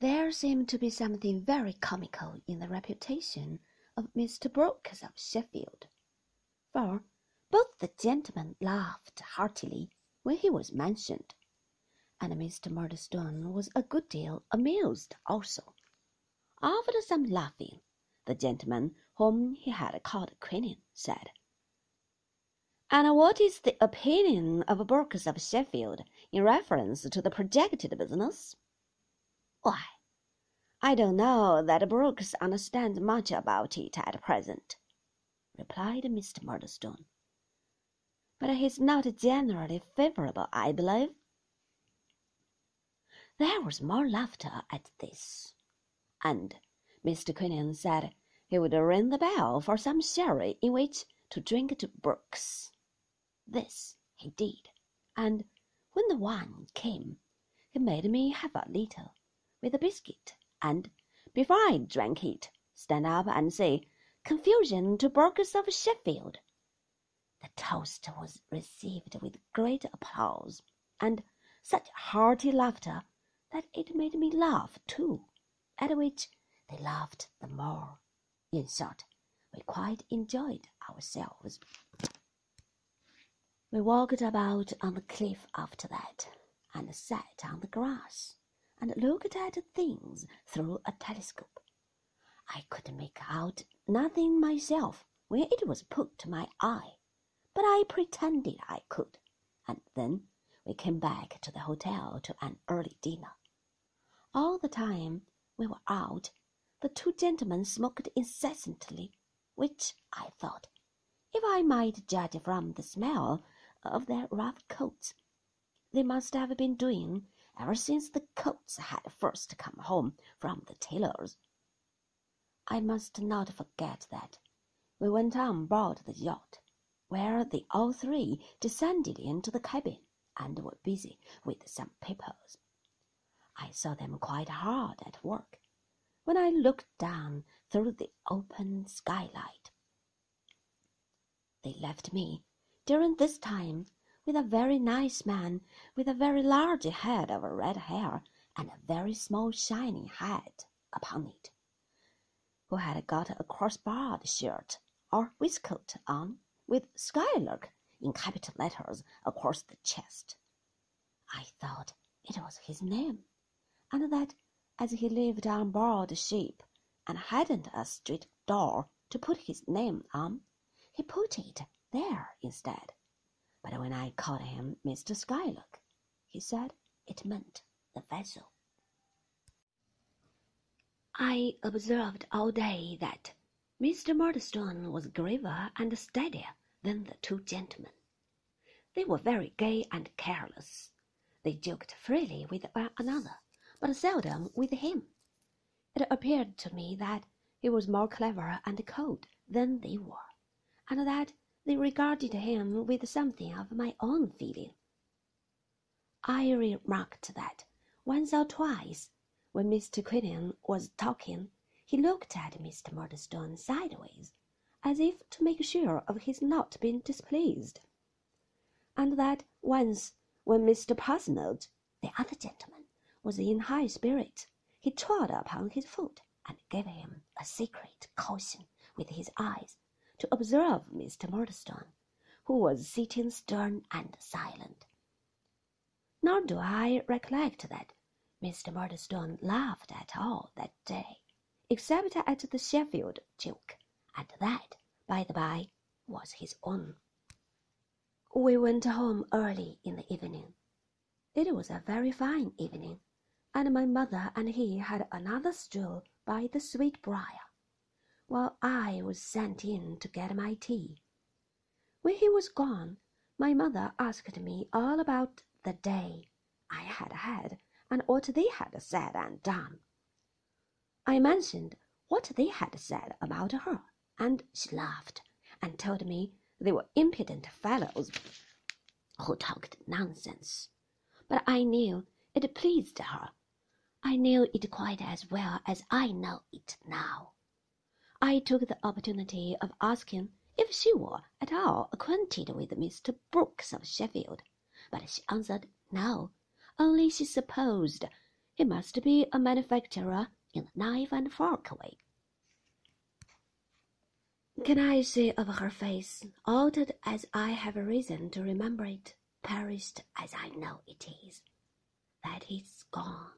There seemed to be something very comical in the reputation of Mr. Brooks of Sheffield, for both the gentlemen laughed heartily when he was mentioned, and Mr. Murdstone was a good deal amused also. After some laughing, the gentleman whom he had called Quinion said, "And what is the opinion of Brooks of Sheffield in reference to the projected business?" "Why, I don't know that Brooks understands much about it at present," replied Mr. Murdstone. "But he's not generally favourable, I believe." There was more laughter at this, and Mr. Quinion said he would ring the bell for some sherry in which to drink to Brooks. This he did, and when the wine came, he made me have a little, with a biscuit, and, before I drank it, stand up and say, "Confusion to Brooks of Sheffield." The toast was received with great applause, and such hearty laughter that it made me laugh too, at which they laughed the more. In short, we quite enjoyed ourselves. We walked about on the cliff after that, and sat on the grass, and looked at things through a telescope. I could make out nothing myself when it was put to my eye, but I pretended I could, and then we came back to the hotel to an early dinner. All the time we were out, the two gentlemen smoked incessantly, which I thought, if I might judge from the smell of their rough coats, they must have been doing ever since the coats had first come home from the tailor's. I must not forget that we went on board the yacht, where they all three descended into the cabin and were busy with some papers. I saw them quite hard at work when I looked down through the open skylight. They left me during this time with a very nice man with a very large head of red hair and a very small shining hat upon it, who had got a cross-barred shirt or waistcoat on, with Skylark in capital letters across the chest. I thought it was his name and that as he lived on board ship and hadn't a street door to put his name on, he put it there instead. But when I called him Mr. Skylark, he said it meant the vessel. I observed all day that Mr. Murdstone was graver and steadier than the two gentlemen. They were very gay and careless. They joked freely with one another but seldom with him. It appeared to me that he was more clever and cold than they were, and that they regarded him with something of my own feeling. I remarked that once or twice, when Mr. Quinion was talking, he looked at Mr. Murdstone sideways, as if to make sure of his not being displeased, and that once, when Mr. Passnidge, the other gentleman, was in high spirits, he trod upon his foot and gave him a secret caution with his eyes to observe Mr. Murdstone, who was sitting stern and silent. Nor do I recollect that Mr. Murdstone laughed at all that day, except at the Sheffield joke, and that, by the by, was his own. We went home early in the evening. It was a very fine evening and my mother and he had another stroll by the Sweetbriar, while I was sent in to get my tea. When he was gone, my mother asked me all about the day I had had and what they had said and done. I mentioned what they had said about her, and she laughed and told me they were impudent fellows who talked nonsense. But I knew it pleased her I knew it quite as well as I know it now. I took the opportunity of asking if she were at all acquainted with Mr. Brooks of Sheffield, but she answered no, only she supposed He must be a manufacturer in the knife and fork way. Can I say of her face, altered as I have reason to remember it, perished as I know it is, that it's gone,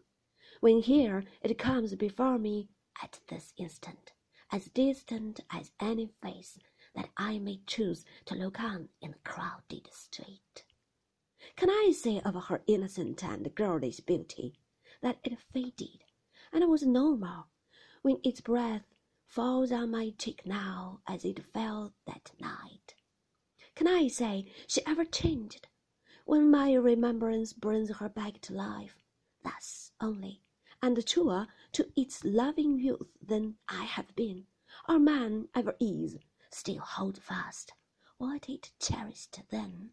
when here it comes before me at this instant, as distant as any face that I may choose to look on in a crowded street? Can I say of her innocent and girlish beauty that it faded and was no more when its breath falls on my cheek now as it fell that night? Can I say she ever changed when my remembrance brings her back to life, thus only, and truer to its loving youth than I have been, or man ever is, still hold fast what it cherished then?